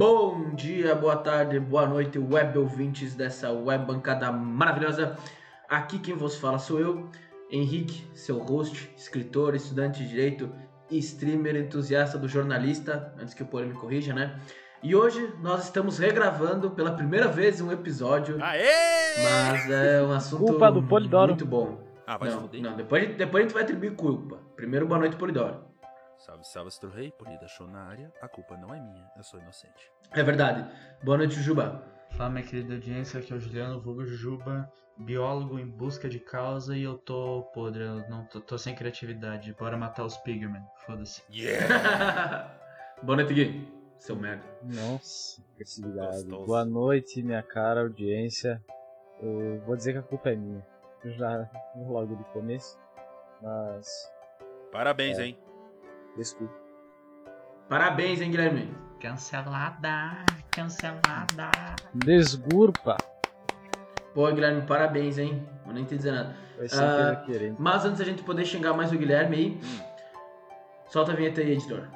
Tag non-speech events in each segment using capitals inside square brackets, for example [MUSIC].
Bom dia, boa tarde, boa noite, web ouvintes dessa web bancada maravilhosa. Aqui quem vos fala sou eu, Henrique, seu host, escritor, estudante de direito, streamer, entusiasta do jornalista, antes que o Poli me corrija, né? E hoje nós estamos regravando pela primeira vez um episódio. Aê! Mas é um assunto Culpa do Polidoro. muito bom. Ah, vai se não, fuder. não, depois, depois a gente vai atribuir culpa. Primeiro, boa noite, Polidoro. Salve, salve, Astro Rei, Polida Show na área. A culpa não é minha, eu sou inocente. É verdade. Boa noite, Juba. Fala, minha querida audiência, aqui é o Juliano Vulgo Jujuba, biólogo em busca de causa e eu tô podre, eu não tô, tô sem criatividade. Bora matar os Pigmen, foda-se. Yeah! [LAUGHS] boa noite, Gui. Seu merda. Nossa. Gostoso. Boa noite, minha cara audiência. Eu vou dizer que a culpa é minha. Eu já [LAUGHS] logo de começo. Mas. Parabéns, É. hein? Desculpa. Parabéns, hein, Guilherme? Cancelada, cancelada. Desculpa! Pô, Guilherme, parabéns, hein? Vou nem te dizer nada. Querendo. Mas antes da gente poder xingar mais o Guilherme aí, solta a vinheta aí, editor.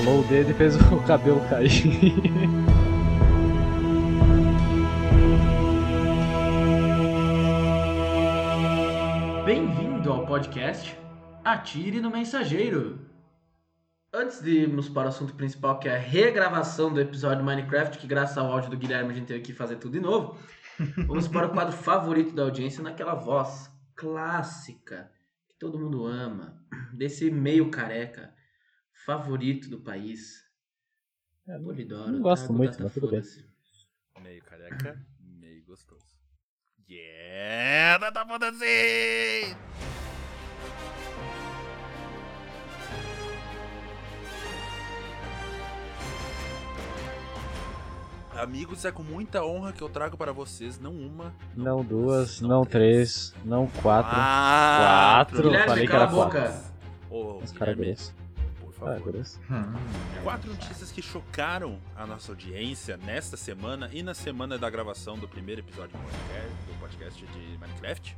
Estralou o dedo e fez o [LAUGHS] cabelo cair. Bem-vindo ao podcast Atire no Mensageiro. Antes de irmos para o assunto principal, que é a regravação do episódio Minecraft, que graças ao áudio do Guilherme a gente teve que fazer tudo de novo, [LAUGHS] vamos para o quadro favorito da audiência, naquela voz clássica que todo mundo ama, desse meio careca favorito do país. É, não- Polidoro. não gosto tá? muito, Tá, mas tudo bem. Meio careca, meio gostoso. Yeah! Tá foda-se! Amigos, é com muita honra que eu trago para vocês não uma, Não duas, não três, não quatro. quatro. Quatro. Guilherme, falei que era boca. quatro. Ô, caras Guilherme, grossos. Por Ah, favor. grosso. Quatro notícias que chocaram a nossa audiência nesta semana e na semana da gravação do primeiro episódio do podcast, do podcast de Minecraft.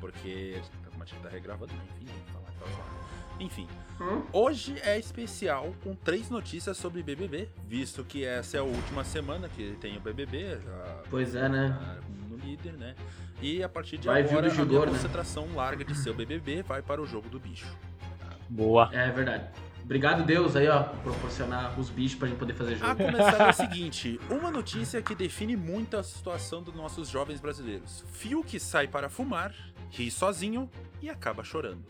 Porque a gente tá regravando, né? enfim, tem que falar aquelas lá. Enfim, Hum? hoje é especial com três notícias sobre BBB, visto que essa é a última semana que tem o BBB. Já Pois é, né? no líder, né? E a partir de Vai agora do a né? concentração larga de ser o BBB vai para o jogo do bicho. Boa. É verdade. Obrigado, Deus, aí, ó, por proporcionar os bichos pra gente poder fazer A jogo. começar é o seguinte: uma notícia que define muito a situação dos nossos jovens brasileiros. Fiuk sai para fumar, ri sozinho e acaba chorando.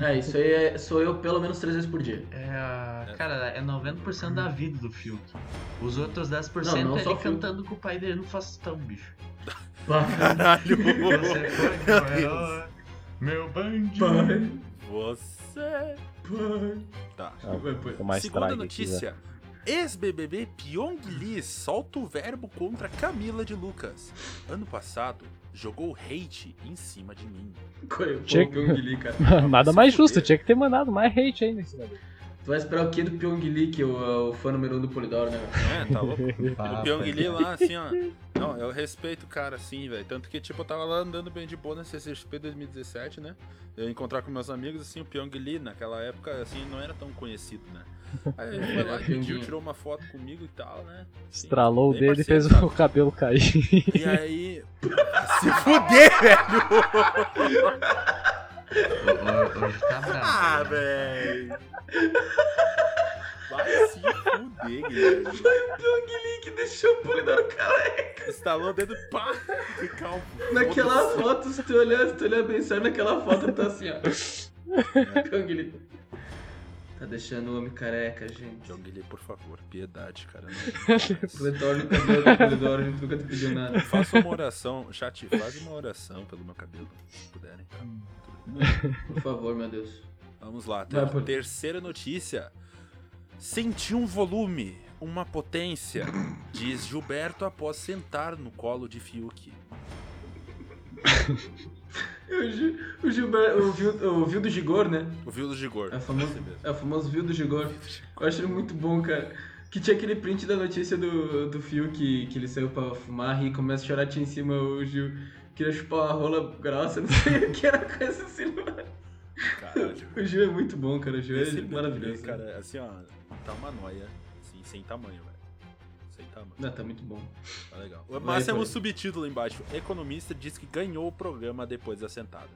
É, isso aí é- sou eu pelo menos três vezes por dia. É, a- cara, é 90% da vida do Fiuk. Os outros 10% Não, não é só ele cantando com o pai dele no Faustão, bicho. Caralho! [LAUGHS] Você foi meu meu bandido. Você. Pai. Tá. Ah, Vai, pô. ficou mais Segunda notícia. Ex-BBB Pyong Lee solta o verbo contra Camila de Lucas. Ano passado, jogou hate em cima de mim. Pô, Tinha- Pyong Lee, cara. [LAUGHS] Nada mais justo, tinha que ter mandado mais hate ainda. esse negócio. Tu vai esperar o que do Pyong Lee, que é o, o fã número um do Polidoro, né? É, tá louco? [LAUGHS] Ah, O Pyong Lee lá, assim, ó. Não, eu respeito o cara, assim, velho. Tanto que, tipo, eu tava lá andando bem de boa na CCXP 2017, né? Eu ia encontrar com meus amigos, assim, o Pyong Lee, naquela época, assim, não era tão conhecido, né? Aí ele foi [LAUGHS] lá, É, pediu, tirou uma foto comigo e tal, né? Assim, Estralou o dedo e fez sabe? o cabelo cair. E aí. [LAUGHS] Se fuder, velho! Ho- Hoje tá bravo. Ah, velho! Vai se fuder, Guilherme. Foi o Pyong Lee que deixou o Polidoro careca. Estalou o dedo, pá! Que calmo. Naquela foto, se tu olhar, se tu olhar bem sério, naquela foto tá assim, ó. Pyong Lee. Tá deixando o homem careca, gente. Pyong Lee, por favor, piedade, cara. Não... [LAUGHS] Retorne o cabelo do Polidoro, a gente nunca te pediu nada. Faça uma oração, chat, faz uma oração pelo meu cabelo, se puderem, tá? [LAUGHS] Por favor, meu Deus. Vamos lá, ter- pô. terceira notícia. Senti um volume, uma potência, diz Gilberto após sentar no colo de Fiuk. [LAUGHS] O, Gil, o Gilberto, o Vil, o Vil do Gigor, né? O Vil do Gigor. É o famoso, é o famoso Vil do Gigor. Eu acho ele muito bom, cara. Que tinha aquele print da notícia do, do Fio que, que ele saiu pra fumar e começa a chorar em cima o Gil. Queria chupar uma rola grossa, [LAUGHS] não sei o que era coisa assim. Caralho. O Gil é muito bom, cara. O Gil Esse é maravilhoso. cara, assim, ó, tá uma noia, assim, sem tamanho, velho. Sem tamanho. Não, tá muito bom. Tá legal. Mas temos vai. um subtítulo embaixo. Economista diz que ganhou o programa depois da sentada.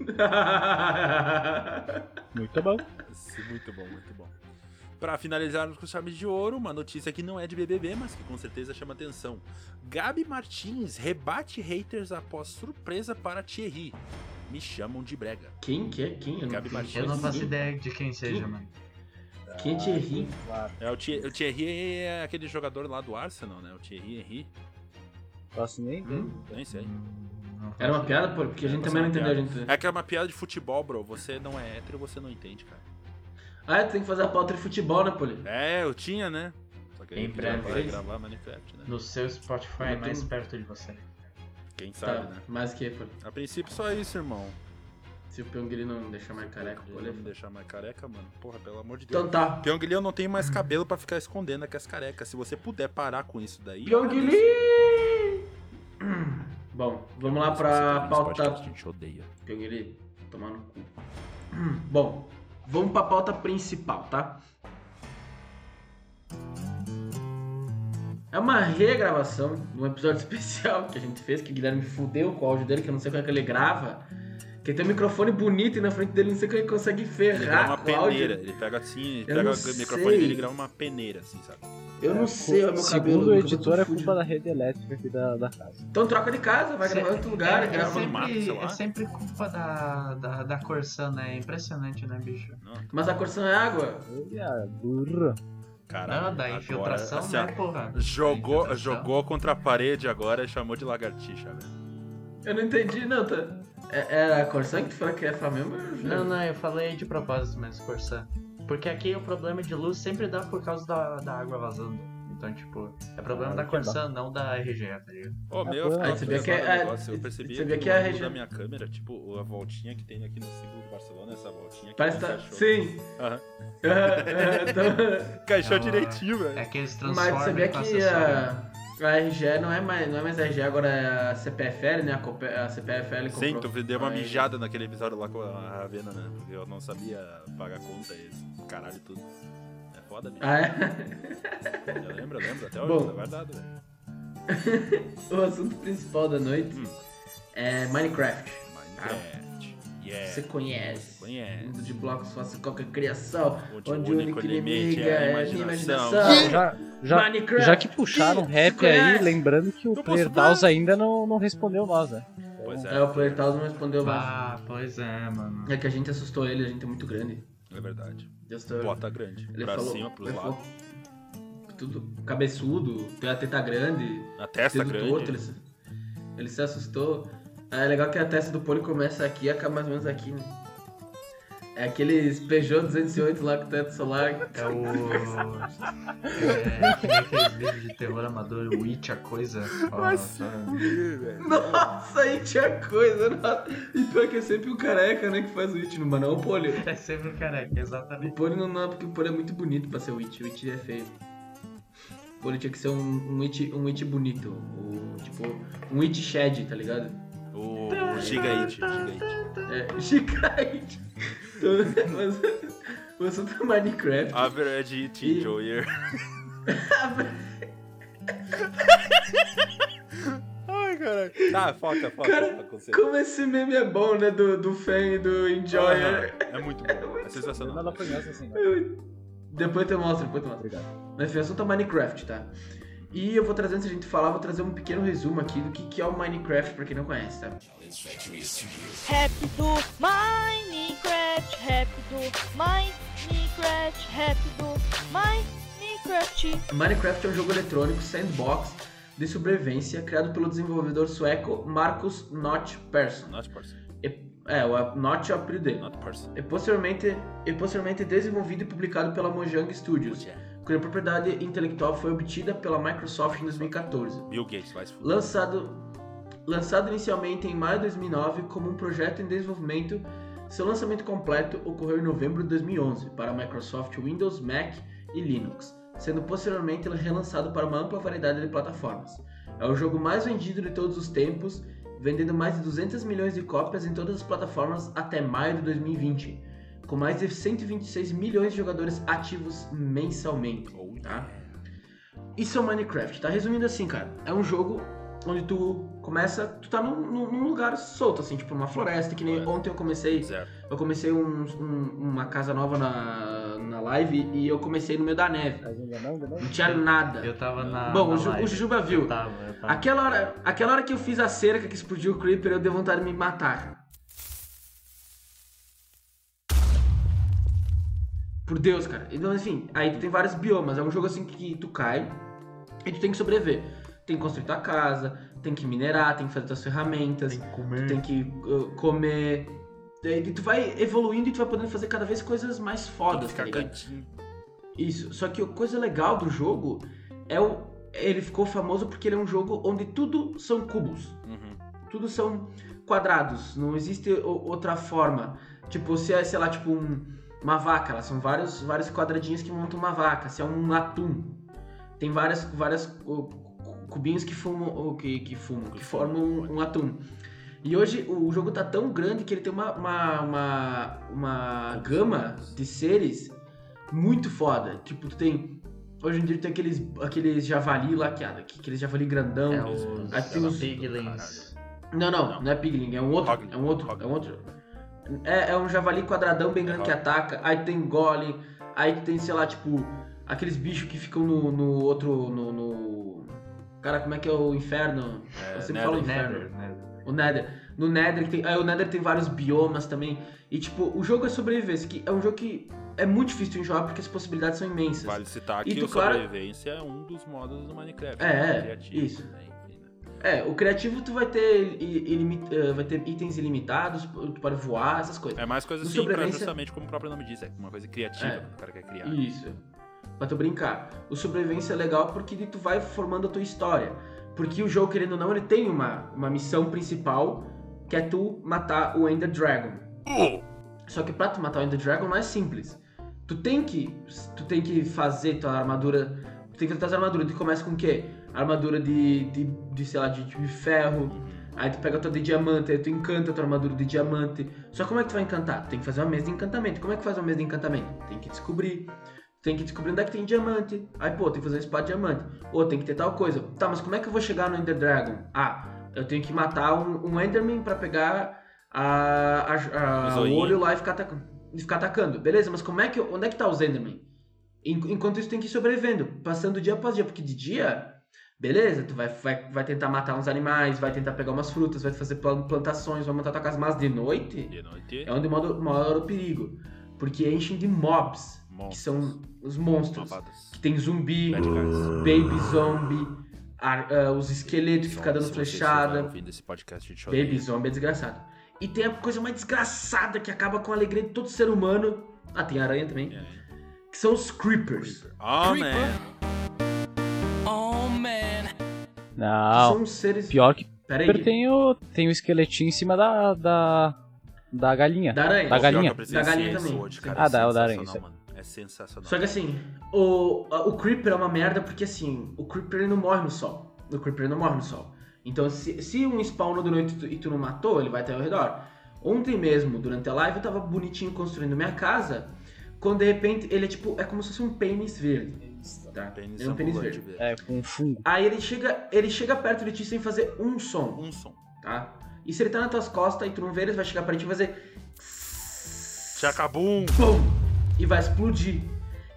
[LAUGHS] Muito bom. Esse- Muito bom, muito bom. Pra finalizarmos com chaves de ouro, uma notícia que não é de BBB, mas que com certeza chama atenção. Gabi Martins rebate haters após surpresa para Thierry. Me chamam de brega. Quem que é? Quem? Eu não, Gabi quem Martins. Eu não faço ideia de quem seja, mano. Quem te ri? Claro. É, o, Thie- o Thierry é aquele jogador lá do Arsenal, né? O Thierry Henry. Posso nem ver. Hum? Nem sei. Hum, não Era uma faço piada, pô? Porque a gente É, também não uma entendeu. Gente... É que é uma piada de futebol, bro. Você não é hétero, você não entende, cara. Ah, tu tem que fazer a pauta de futebol, né, Poli? É, eu tinha, né? Só que Em breve. vai gravar Minecraft, né? No seu Spotify tô- mais perto de você. Quem sabe, Tá, né? mais que, Poli? A princípio só isso, irmão. Se o Pyongyi não deixar mais careca, Ele Poli. não me deixar mais careca, mano. Porra, pelo amor de Deus. Então tá. Pyongyi, eu não tenho mais cabelo pra ficar escondendo aqui as carecas. Se você puder parar com isso daí. Pyongyi! Bom, vamos lá pra pauta. A gente odeia. Pyongyi, tomar no cu. Bom, vamos pra pauta principal, tá? É uma regravação de um episódio [LAUGHS] especial que a gente fez, que o Guilherme fudeu com o áudio dele, que eu não sei como é que ele grava. Que tem um microfone bonito e na frente dele não sei como ele consegue Ele ferrar grava uma com peneira. Ele pega assim, ele Eu pega o microfone dele e grava uma peneira, assim, sabe? Eu não sei, é o meu cabelo. Segundo o meu editor, cabelo é culpa da rede elétrica aqui da, da casa. Então troca de casa, vai gravar em outro lugar, é, é, grava no mato, sei sempre, lá. é sempre culpa da, da, da Corsan, né? É impressionante, né, bicho? Não, Mas a corção é água. Olha, burro. cara. Não, da agora, infiltração, assim, né, porra? Jogou, infiltração. jogou contra a parede agora e chamou de lagartixa, velho. Eu não entendi, não, tá? É, é a corção que tu fala que é já- Não, não, eu falei de propósito mesmo, Corsan. Porque aqui o problema de luz sempre dá por causa da, da água vazando. Então, tipo, é problema Ah, da que Corsan, não da RGE, tá ligado? Ô, É, meu, pô, eu ficava aí você vê pensando que é- no negócio, eu é- percebi você vê aqui que no é a da minha câmera, tipo, a voltinha que tem aqui no símbolo do Barcelona, essa voltinha que Parece que tá. Sim. Aham. É, é, então- [LAUGHS] Encaixou Ah, direitinho, velho. É que eles Mas transformam você vê que a, a RGE não é mais, não é mais a RGE, agora é a CPFL, né? A, Cope- a CPFL Sim, comprou. tu deu uma mijada naquele episódio lá com a Ravena, né? Porque eu não sabia pagar conta e esse caralho tudo. É foda, bicho. Ah, é? Eu lembro, eu lembro. Até hoje, Bom. tá guardado, velho. [LAUGHS] o assunto principal da noite Hum. é Minecraft. Minecraft. Yeah. Você conhece. Conhece. Mundo de blocos fácil qualquer criação, Onde onde o único único inimigo é a é a imaginação. imaginação. Já, já, Minecraft. já que puxaram rap aí, lembrando que o Player? Downs ainda não, não respondeu nós, né? Pois É, é, o Player Taos não respondeu mais. Ah, pois é, mano. É que a gente assustou ele, a gente é muito grande. É verdade. Assustou ele. Bota grande. Ele pra falou, cima, pros ele lados. falou tudo cabeçudo, tem a teta grande, A testa grande. torto, ele se, ele se assustou. É legal que a testa do Poli começa aqui e acaba mais ou menos aqui, né? É aqueles Peugeot 208 lá com teto solar. É o. É, que nem aqueles vídeos de terror amador, o It, a coisa. Vai tá-. Nossa, aí tinha coisa, nossa. E pior que é sempre o careca, né, que faz o It, mas não o Poli. É sempre careca, O exatamente. Poli não, não é porque o Poli é muito bonito pra ser o It, o It é feio. O Poli tinha que ser um, um, it, um it bonito, o, tipo, um It Shed, tá ligado? O, o Giga It, Giga It. É. Então, mas o assunto é Minecraft. Average E- Enjoyer. Ai, caralho. Tá, foca, foca. Cara, foca. Como esse meme é bom, né? Do, do fan e do Enjoyer. Aham, É muito bom. É Não dá sensacional. pra ganhar assim, né? Depois eu mostro, depois eu mostro. Obrigado. Mas o assunto é Minecraft, tá? E eu vou trazer, antes de a gente falar, vou trazer um pequeno resumo aqui do que, que é o Minecraft, pra quem não conhece, tá? Minecraft, Minecraft, Minecraft. Minecraft é um jogo eletrônico sandbox de sobrevivência criado pelo desenvolvedor sueco Marcus Not Persson. Not person. E- É, o Not é o apelido dele. Not person. E posteriormente, e posteriormente desenvolvido e publicado pela Mojang Studios, cuja propriedade intelectual foi obtida pela Microsoft em 2014. Bill Gates, vai se. Lançado, lançado inicialmente em maio de 2009 como um projeto em desenvolvimento, seu lançamento completo ocorreu em novembro de 2011 para Microsoft Windows, Mac e Linux, sendo posteriormente relançado para uma ampla variedade de plataformas. É o jogo mais vendido de todos os tempos, vendendo mais de 200 milhões de cópias em todas as plataformas até maio de 2020, com mais de 126 milhões de jogadores ativos mensalmente. Oh, Tá. Isso é o Minecraft, tá? Resumindo assim, cara, é um jogo onde tu começa, tu tá num, num- lugar solto, assim, tipo uma floresta, que nem ontem eu comecei Zero. eu comecei um- um- uma casa nova na, na live e eu comecei no meio da neve. Ainda não, tinha nada. Eu tava na. Bom, na o live. o Jujuba viu. Eu tava, eu tava. Aquela hora, aquela hora que eu fiz a cerca que explodiu o Creeper, eu dei vontade de me matar. Por Deus, cara. Então, enfim, aí tu tem vários biomas. É um jogo assim que tu cai e tu tem que sobreviver. Tem que construir tua casa, tem que minerar, tem que fazer tuas ferramentas, Tem que comer. tem que uh, comer. E tu vai evoluindo e tu vai podendo fazer cada vez coisas mais fodas, tá ligado? cantinho. Isso. Só que a coisa legal do jogo é o. Ele ficou famoso porque ele é um jogo onde tudo são cubos. Uhum. Tudo são quadrados. Não existe outra forma. Tipo, se é, sei lá, tipo um- uma vaca, elas são vários, vários quadradinhos que montam uma vaca. Se é um atum, tem várias, várias cu- cu- cubinhos que fumam, ou que, que fumam, que formam um, um atum. E hoje o jogo tá tão grande que ele tem uma, uma, uma, uma gama de seres muito foda. Tipo, tu tem. Hoje em dia tem aqueles, aqueles javali lá, que, aqueles javali grandão. É os, Aí tem os- Piglins. Não, não, não, é Pigling, é um outro. Hoglin. É um outro. Hoglin. É um outro. É, é um javali quadradão bem grande que Hoglin. ataca. Aí tem Golem. Aí tem, sei lá, tipo, aqueles bichos que ficam no, no outro. No, no- Cara, como é que é o inferno? É, Eu sempre Nether. falo inferno. Nether, Nether. O Nether. No Nether tem. Aí o Nether tem vários biomas também. E tipo, o jogo é sobrevivência, que é um jogo que é muito difícil de jogar porque as possibilidades são imensas. Vale citar E que o claro- sobrevivência é um dos modos do Minecraft. É, né? é, Criativo, isso. né? É, o criativo tu vai ter, eh, vai ter itens ilimitados, tu pode voar, essas coisas. É mais coisa No assim, pra sobrevivência- justamente como o próprio nome diz, é uma coisa criativa É. que o cara quer criar. Isso. Pra tu brincar. O sobrevivência é legal porque tu vai formando a tua história. Porque o jogo, querendo ou não, ele tem uma, uma missão principal que é tu matar o Ender Dragon. Só que pra tu matar o Ender Dragon não é simples. Tu tem que. Tu tem que fazer tua armadura. Tu tem que fazer tuas armaduras. Tu começa com o quê? Armadura de. de, de sei lá, de, de ferro. Aí tu pega a tua de diamante, aí tu encanta a tua armadura de diamante. Só como é que tu vai encantar? Tu tem que fazer uma mesa de encantamento. Como é que faz uma mesa de encantamento? Tem que descobrir. Tem que descobrir onde é que tem diamante. Aí, pô, tem que fazer uma espada de diamante. Ou tem que ter tal coisa. Tá, mas como é que eu vou chegar no Ender Dragon? Ah, eu tenho que matar um, um Enderman pra pegar a, a- a- O olho lá e ficar, atacando, e ficar atacando. Beleza, mas como é que, onde é que tá os Enderman? En- Enquanto isso tem que ir sobrevivendo, passando dia após dia, porque de dia, beleza, tu vai, vai, vai tentar matar uns animais, vai tentar pegar umas frutas, vai fazer plan- plantações, vai montar tua casa, mas de noite De noite, é onde mora, mora o perigo. Porque enchem de mobs, que são os monstros. Que tem zumbi, baby zombie, ar- ah, os esqueletos que ficam dando flechada. podcast, Baby zombie é desgraçado. E tem a coisa mais desgraçada que acaba com a alegria de todo ser humano. Ah, tem aranha também. É. Que são os creepers. Oh, man. Não. São seres. Pior que Pera aí. Creeper tem o, tem o esqueletinho em cima da, da, da galinha. Da aranha. Da galinha. Da galinha também. hoje, cara, Ah, é da- da aranha, mano. É sensacional. Só que assim, o, o Creeper é uma merda porque assim, o Creeper ele não morre no sol. O Creeper ele não morre no sol. Então se, se um spawnou durante e tu, e tu não matou, ele vai até ao redor. Ontem mesmo, durante a live, eu tava bonitinho construindo minha casa. Quando de repente ele é tipo, é como se fosse um pênis verde. Tá? Pênis é um pênis verde. verde. É, com fungo. Aí ele chega, ele chega perto de ti sem fazer um som, Um som. tá? E se ele tá nas tuas costas e tu não vê, ele vai chegar pra ti e vai fazer Chacabum! BUM! E vai explodir.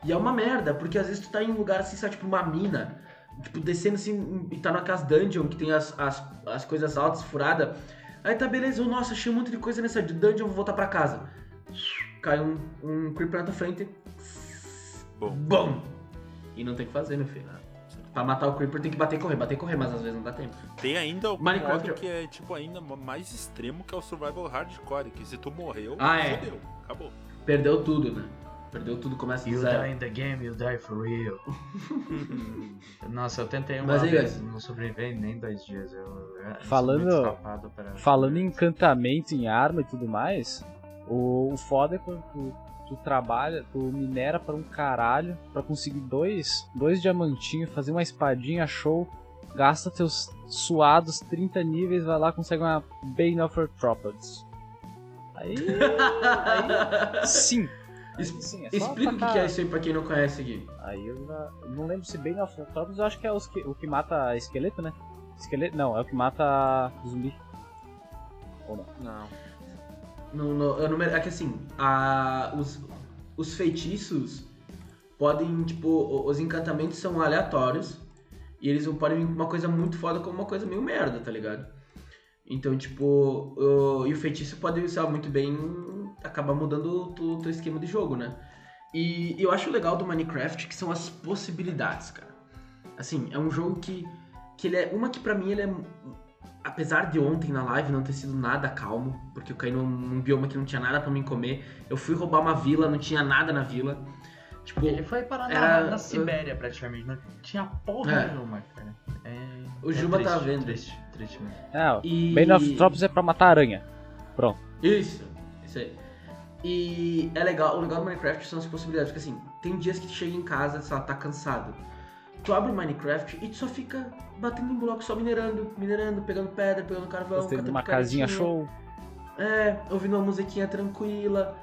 E é uma merda, porque às vezes tu tá em um lugar assim, sabe, tipo uma mina, tipo, descendo assim, e tá naquelas dungeon que tem as, as, as coisas altas, furadas. Aí tá beleza, eu, nossa, achei um monte de coisa nessa dungeon, vou voltar pra casa. Cai um, um creeper na tua frente, Bom. BUM! E não tem o que fazer, meu filho. Pra matar o creeper tem que bater e correr, bater e correr, mas às vezes não dá tempo. Tem ainda o Minecraft- modo que é tipo ainda mais extremo que é o Survival Hardcore, que se tu morreu, Ah, é. fodeu, acabou. Perdeu tudo, né? Perdeu tudo, começa do You zero. die in the game, you die for real. [LAUGHS] Nossa, eu tentei uma Mas aí, vez, não sobrevivi nem dois dias. Eu, eu Falando- Falando em encantamento em arma e tudo mais, o, o foda é quando tu trabalha, tu minera pra um caralho pra conseguir dois, dois diamantinhos, fazer uma espadinha show, gasta teus suados 30 níveis, vai lá consegue uma Bane of Arthropods. [LAUGHS] Aí, aí sim, Es- sim, é Explica o que é isso aí pra quem não conhece aqui. Aí eu eu não lembro se Bane of Arthropods, eu acho que é os que- o que mata esqueleto, né? Esqueleto, não, é o que mata zumbi. Ou não? Não. No, no, eu não é que assim, a, os, os feitiços podem, tipo, os encantamentos são aleatórios e eles podem vir uma coisa muito foda como uma coisa meio merda, tá ligado? Então, tipo, o, e o feitiço pode usar muito bem, acabar mudando o teu, esquema de jogo, né? E eu acho legal do Minecraft que são as possibilidades, cara. Assim, é um jogo que, que ele é. Uma que pra mim ele é apesar de ontem na live não ter sido nada calmo, porque eu caí num, num bioma que não tinha nada pra mim comer, eu fui roubar uma vila, não tinha nada na vila. Tipo, Ele foi parar na, Era- na Sibéria, praticamente. Não tinha porra É. nenhuma, cara. É, O é Juba triste, tá vendo. Triste, triste mesmo. É, e... Bane of Arthropods é pra matar aranha. Pronto. Isso, isso aí. E é legal, o legal do Minecraft são as possibilidades, porque assim, tem dias que tu chega em casa, sei lá, tá cansado. Tu abre o Minecraft e tu só fica batendo em bloco, só minerando, minerando, pegando pedra, pegando carvão, catando uma casinha show. É, ouvindo uma musiquinha tranquila.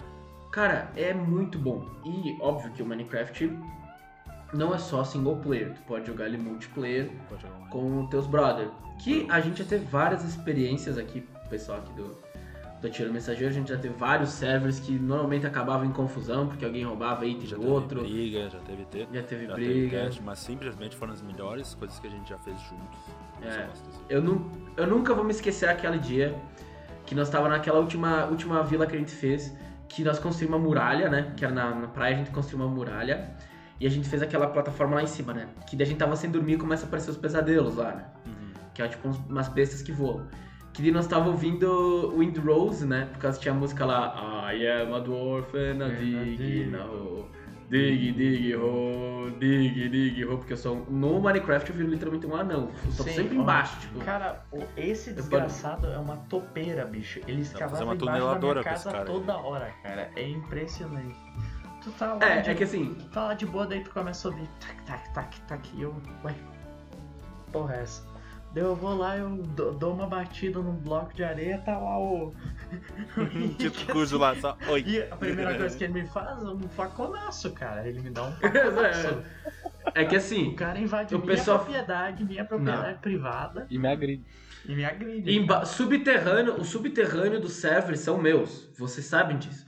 Cara, é muito bom. E óbvio que o Minecraft não é só single player, tu pode jogar ele multiplayer jogar com teus brother. Que a gente já teve várias experiências aqui, pessoal aqui do, do Tiro Mensageiro, a gente já teve vários servers que normalmente acabavam em confusão, porque alguém roubava item Já do teve outro. briga, já teve ter. Já teve Já teve briga. cast, mas simplesmente foram as melhores coisas que a gente já fez juntos. É. Gosto disso. Eu, nu, eu nunca vou me esquecer aquele dia que nós tava naquela última, última vila que a gente fez, que nós construímos uma muralha, né? Que era na, na praia, a gente construiu uma muralha. E a gente fez aquela plataforma lá em cima, né? Que daí a gente tava sem dormir e começa a aparecer os pesadelos lá, né? Uhum. Que é tipo umas bestas que voam. Que nós tava ouvindo Wind Rose, né? Por causa que tinha a música lá I am a dwarf and a dig na. Dig, dig, ho, dig, dig, ho. Porque eu sou. No Minecraft eu viro literalmente um anão. Eu tô Sim, sempre ó. embaixo, tipo. Cara, esse desgraçado é uma topeira, bicho. Ele fazer escavava uma embaixo da minha casa cara aí. toda hora, cara. É impressionante. Tu tá lá, É, de, é que assim, tu tá lá de boa, daí tu começa a ouvir tac, tac, tac, tac, e eu, ué, porra é essa? Daí eu vou lá, eu dou uma batida num bloco de areia, tá lá o... [LAUGHS] [LAUGHS] tipo cujo lá, só. Oi. E a primeira coisa que ele me faz é um faconaço, cara. Ele me dá um faconaço. é que O assim, cara invade O minha pessoal- propriedade, minha propriedade privada, E me agride. e me agride. emba- subterrâneo, o subterrâneo dos servers são meus. Vocês sabem disso.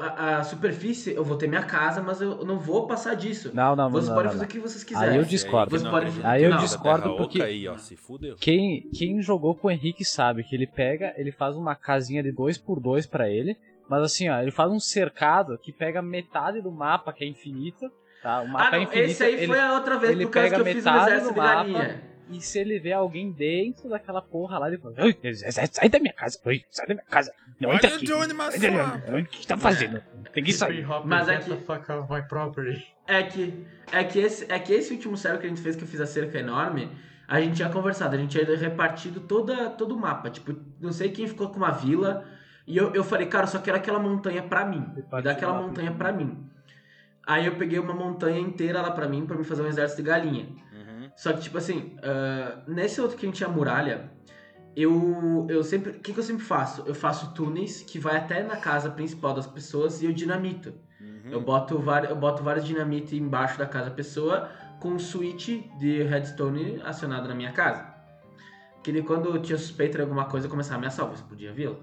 A, a superfície, eu vou ter minha casa, mas eu não vou passar disso. Não, não, não. Vocês não, podem não, fazer não. o que vocês quiserem. Aí eu discordo. Você pode- Aí eu Não, discordo porque- aí, ó, se fudeu. Quem, quem jogou com o Henrique sabe que ele pega, ele faz uma casinha de 2x2 pra ele, mas assim, ó, ele faz um cercado que pega metade do mapa, que é infinito, tá? O mapa Ah, é não, infinito. esse aí ele- foi a outra vez ele por causa que pega eu fiz um metade exército do de mapa. galinha. E se ele vê alguém dentro daquela porra lá, ele fala: "Oi, sai, da minha casa, sai da minha casa. Não Olha entra o aqui. Johnny O que tá fazendo? Tem que sair. Mas é que- my property. É que, é, que esse, é que esse último server que a gente fez, que eu fiz a cerca enorme, a gente tinha conversado, a gente tinha repartido toda, todo o mapa. Tipo, não sei quem ficou com uma vila. E eu, eu falei, cara, eu só quero aquela montanha pra mim. Me dá aquela montanha pra mim. Aí eu peguei uma montanha inteira lá pra mim, pra me fazer um exército de galinha. Uhum. Só que, tipo assim, ah, nesse outro que a gente tinha muralha, eu, eu sempre. O que, que eu sempre faço? Eu faço túneis que vai até na casa principal das pessoas e eu dinamito. Uhum. Eu boto, vari- eu boto vários dinamite embaixo da casa da pessoa com um switch de redstone acionado na minha casa. Que daí quando eu tinha suspeita de alguma coisa, eu começava a ameaçar, vou explodir a vila,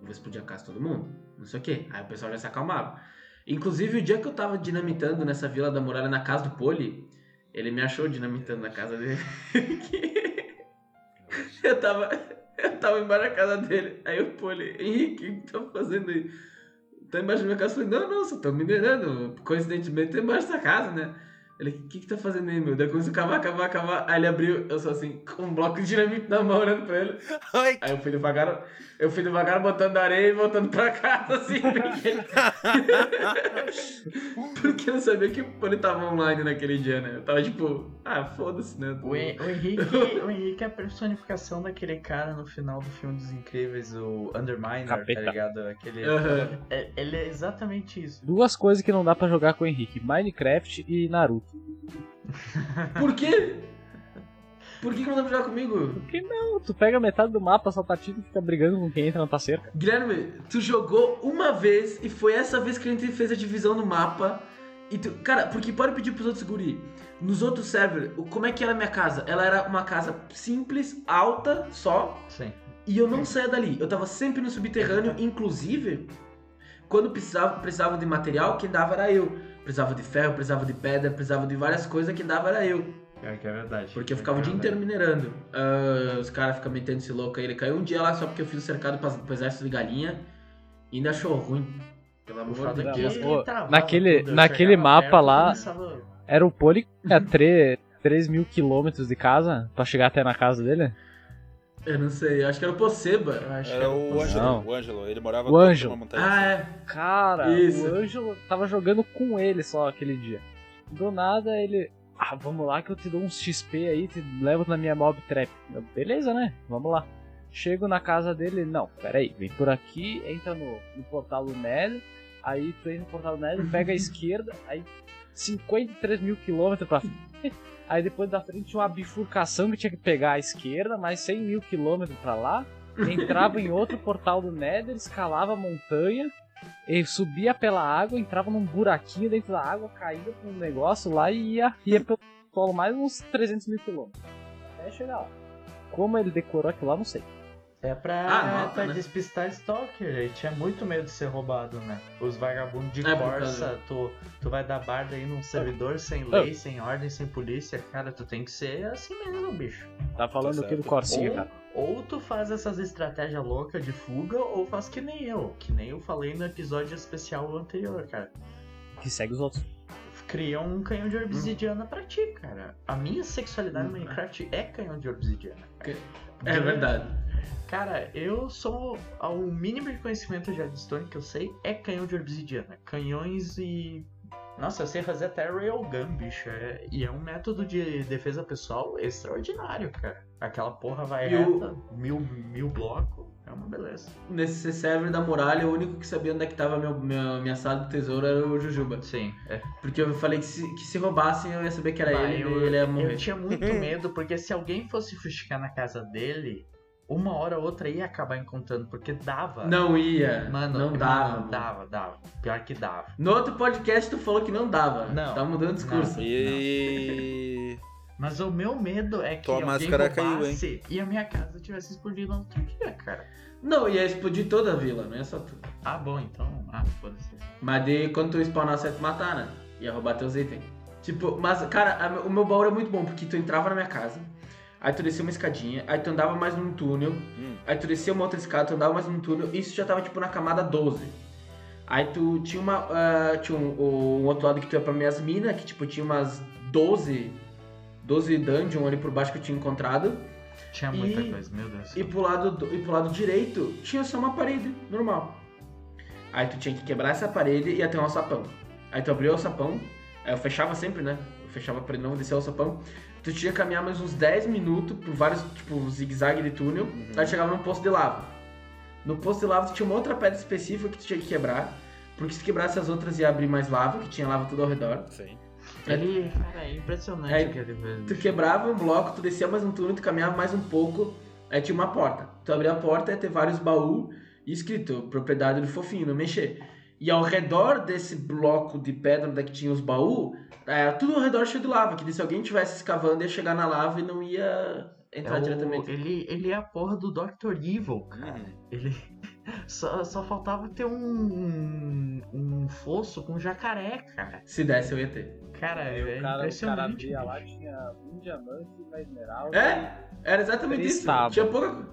vou explodir a casa de todo mundo, não sei o que. Aí o pessoal já se acalmava. Inclusive, o dia que eu tava dinamitando nessa vila da muralha na casa do Poli, ele me achou dinamitando na casa dele. [LAUGHS] [LAUGHS] eu tava. Eu tava embaixo da casa dele. Aí o Poli, Henrique, o que tá fazendo aí? Tá embaixo da minha casa. Eu falei, não, não, só tô minerando. Coincidentemente, tô embaixo da casa, né? Ele, o que que tá fazendo aí, meu? Daí começou a cavar, cavar, cavar. Aí ele abriu, eu só assim, com um bloco de dinamite na mão, olhando pra ele. Ai, Aí eu fui devagar, eu fui devagar botando areia e voltando pra casa, assim, [LAUGHS] porque ele... porque eu não sabia que ele tava online naquele dia, né? Eu tava tipo, ah, foda-se, né? O, Hen- o Henrique, [LAUGHS] o Henrique é a personificação daquele cara no final do filme dos Incríveis, o Underminer, Capeta. tá ligado? Aquele, Aham. é- ele é exatamente isso. Duas coisas que não dá pra jogar com o Henrique: Minecraft e Naruto. Por quê? Por que, que não dá pra jogar comigo? Por que não? Tu pega metade do mapa, só tá tiro e fica brigando com quem entra na tua cerca. Guilherme, tu jogou uma vez e foi essa vez que a gente fez a divisão no mapa. E tu, cara, porque pode pedir pros outros guri. Nos outros servers, como é que era a minha casa? Ela era uma casa simples, alta, só. Sim. E eu não saía dali. Eu tava sempre no subterrâneo, inclusive, quando precisava, precisava de material, quem dava era eu. Precisava de ferro, precisava de pedra, precisava de várias coisas, quem dava era eu. É que é verdade. Porque eu ficava o É dia verdade. inteiro minerando. Ah, os caras ficam metendo esse louco aí. Ele caiu um dia lá só porque eu fiz o cercado pra- pro exército de galinha. E ainda achou ruim. Pelo O amor de é que Deus. Naquele- naquele mapa perto, lá- começava- Era o Poli que é 3, 3 mil quilômetros de casa pra chegar até na casa dele? Eu não sei, acho que era o Posseba. Que era o Não. Ângelo, o Ângelo, ele morava O numa Ângelo. montanha. Ah, é. Cara, Isso. o Ângelo tava jogando com ele só aquele dia. Do nada ele. Ah, vamos lá que eu te dou uns XP aí, te levo na minha mob trap. Eu, Beleza, né? Vamos lá. Chego na casa dele, não, peraí, vem por aqui, entra no, no portal do Nether, aí tu entra no portal do Nether, pega a [LAUGHS] esquerda, aí 53 mil quilômetros pra frente. [LAUGHS] Aí depois da frente tinha uma bifurcação que tinha que pegar à esquerda, mais 100 mil quilômetros pra lá. Entrava em outro portal do Nether, escalava a montanha, subia pela água, entrava num buraquinho dentro da água, caía pra um negócio lá e ia, ia pelo solo mais uns 300 mil quilômetros. Até chegar lá. Como ele decorou aquilo lá, não sei. É pra, Ah, nota, pra né? despistar Stalker. Ele tinha muito medo de ser roubado, né? Os vagabundos de É, Corsa, tu, tu vai dar barda aí num servidor sem lei, sem ordem, sem polícia. Cara, tu tem que ser assim mesmo, bicho. Tá falando Tá aqui do. Corsinha, ou, cara. ou tu faz essas estratégias loucas de fuga, ou faz que nem eu. Que nem eu falei no episódio especial anterior, cara. Que segue os outros. Cria um canhão de obsidiana pra ti, cara. A minha sexualidade no Hum. Minecraft é canhão de obsidiana. cara. É verdade. Cara, eu sou. O mínimo de conhecimento de Redstone que eu sei é canhão de obsidiana. Canhões e. Nossa, eu sei fazer até railgun, bicho. É- E é um método de defesa pessoal extraordinário, cara. Aquela porra vai o- reta, mil, mil blocos. É uma beleza. Nesse server da muralha, o único que sabia onde é que tava meu, meu- minha sala do tesouro era o Jujuba. Sim, é. Porque eu falei que se, que se roubassem, eu ia saber que era Bah, ele eu, e ele ia eu morrer. tinha muito [LAUGHS] medo, porque se alguém fosse fuxicar na casa dele, uma hora ou outra ia acabar encontrando, porque dava. Não ia. Mano, não dava. mano. dava, dava. Pior que dava. No outro podcast tu falou que não dava. Não. Tá mudando o discurso. E. Mas o meu medo é que Tua alguém máscara caiu, roubasse e a minha casa tivesse explodido no outro dia, cara. Não, ia explodir toda a vila, não é só tu. Ah, bom, então. Ah, foda-se. Mas de quando tu spawnasse ia te matar, né? Ia roubar teus itens. Tipo, mas, cara, a- o meu baú é muito bom, porque tu entrava na minha casa, aí tu descia uma escadinha, aí tu andava mais num túnel, Hum. aí tu descia uma outra escada, tu andava mais num túnel, e isso já tava, tipo, na camada 12. Aí tu tinha uma. ah, tinha um, um outro lado que tu ia pra minhas minas, que, tipo, tinha umas 12. 12 dungeon ali por baixo que eu tinha encontrado. Tinha muita E- coisa, meu Deus. E pro lado, do- e pro lado direito tinha só uma parede normal. Aí tu tinha que quebrar essa parede e ia ter um alçapão. Aí tu abriu o alçapão, aí eu fechava sempre, né? Eu fechava a parede não, descia o alçapão. Tu tinha que caminhar mais uns 10 minutos por vários, tipo, zigue-zague de túnel. Aí chegava num poço de lava. No poço de lava tu tinha uma outra pedra específica que tu tinha que quebrar. Porque se quebrasse as outras ia abrir mais lava, que tinha lava tudo ao redor. Sim. Ele, cara, é impressionante Aí, o que ele fez. Tu quebrava um bloco, tu descia mais um túnel, tu caminhava mais um pouco, aí tinha uma porta. Tu abria a porta, ia ter vários baús e escrito, propriedade do fofinho, não mexer. E ao redor desse bloco de pedra onde é que tinha os baús, é, tudo ao redor cheio de lava, que se alguém tivesse escavando ia chegar na lava e não ia entrar É o- diretamente. ele, ele é a porra do Dr. Evil, cara. Uhum. Ele. [LAUGHS] Só, só faltava ter um, um fosso com jacaré, cara. Se desse eu ia ter. Cara, é o cara, o cara impressionante. lá, tinha um diamante, uma esmeralda. É, era exatamente isso. tábuas. Tinha pouca.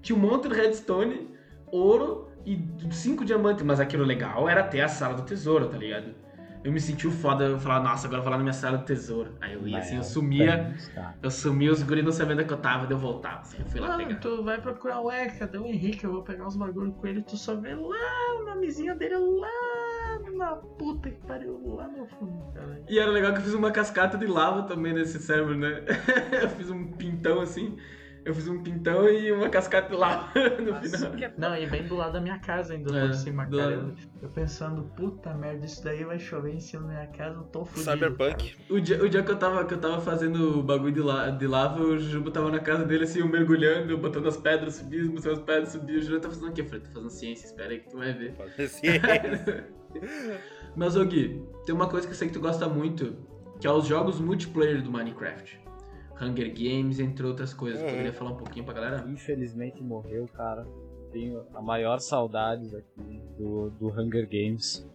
Tinha um monte de redstone, ouro e cinco diamantes. Mas aquilo legal era ter a sala do tesouro, tá ligado? eu me senti o foda, eu falava, nossa, agora eu vou lá na minha sala do tesouro. Aí eu ia assim, eu Mas, sumia, eu sumia, os guris não sabiam onde é que eu tava, daí eu voltava, assim, eu fui lá Mano, pegar. tu vai procurar o Ué, cadê o Henrique? Eu vou pegar os bagulho com ele, tu só vê lá o nomezinho dele lá na puta que pariu, lá no fundo, cara. E era legal que eu fiz uma cascata de lava também nesse server, né? [LAUGHS] eu fiz um pintão assim, eu fiz um pintão e uma cascata de lava [LAUGHS] no final. Não, e bem do lado da minha casa ainda, É, por cima, do cara. lado. Eu, pensando, puta merda, isso daí vai chover em cima da minha casa, eu tô fudido. Cyberpunk. O dia, o dia que, eu tava, que eu tava fazendo o bagulho de, la, de lava, o Juba tava na casa dele assim, eu mergulhando, botando as pedras, subindo, mostrando as pedras, subindo. O Juba tá fazendo o quê? Eu falei, tô fazendo ciência, espera aí que tu vai ver. Fazer ciência. [LAUGHS] Mas, ô Gui, tem uma coisa que eu sei que tu gosta muito, que é os jogos multiplayer do Minecraft. Hunger Games, entre outras coisas. Uhum. Poderia falar um pouquinho pra galera? Infelizmente morreu, cara. Tenho a maior saudades aqui do, do Hunger Games.